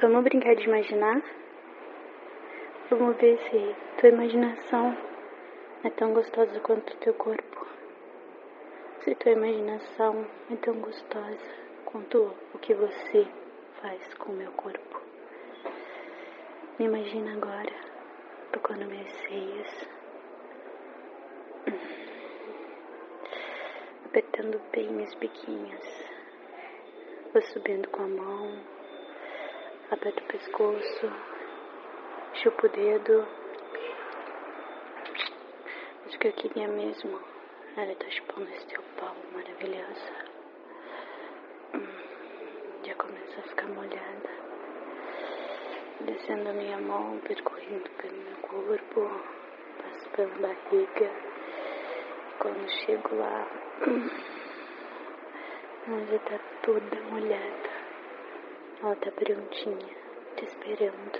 Vamos brincar de imaginar? Vamos ver se tua imaginação é tão gostosa quanto o teu corpo. Se tua imaginação é tão gostosa quanto o que você faz com o meu corpo. Me imagina agora tocando meus seios, apertando bem meus biquinhos. Vou subindo com a mão, aperto o pescoço, chupo o dedo. Acho que eu queria mesmo ela tá chupando esse teu pau maravilhoso. Hum, já começa a ficar molhada. Descendo a minha mão, percorrendo pelo meu corpo, passo pela barriga. Quando chego lá, hum, ela já tá toda molhada. Ela tá prontinha, te esperando.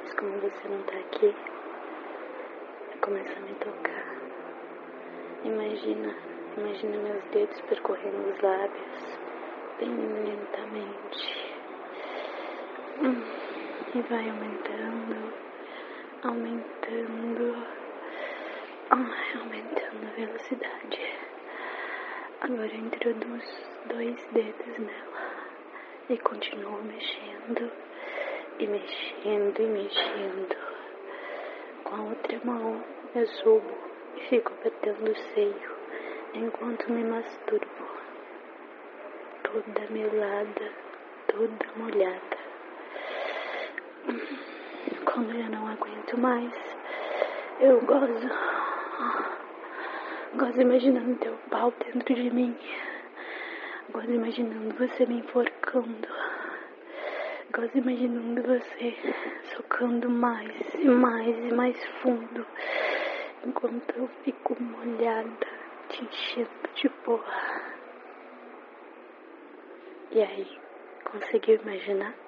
Mas como você não tá aqui, eu começo a me tocar. Imagina, imagina meus dedos percorrendo os lábios bem lentamente. Hum, e vai aumentando, aumentando, ai, aumentando a velocidade. Agora eu introduzo dois dedos nela e continuo mexendo e mexendo e mexendo. Com a outra mão eu subo e fico apertando o seio enquanto me masturbo, toda melada, toda molhada. Quando eu não aguento mais, eu gozo, gozo imaginando teu pau dentro de mim, gozo imaginando você me enforcando. Gosto imaginando você socando mais e mais e mais fundo enquanto eu fico molhada, te enchendo de porra. E aí, conseguiu imaginar?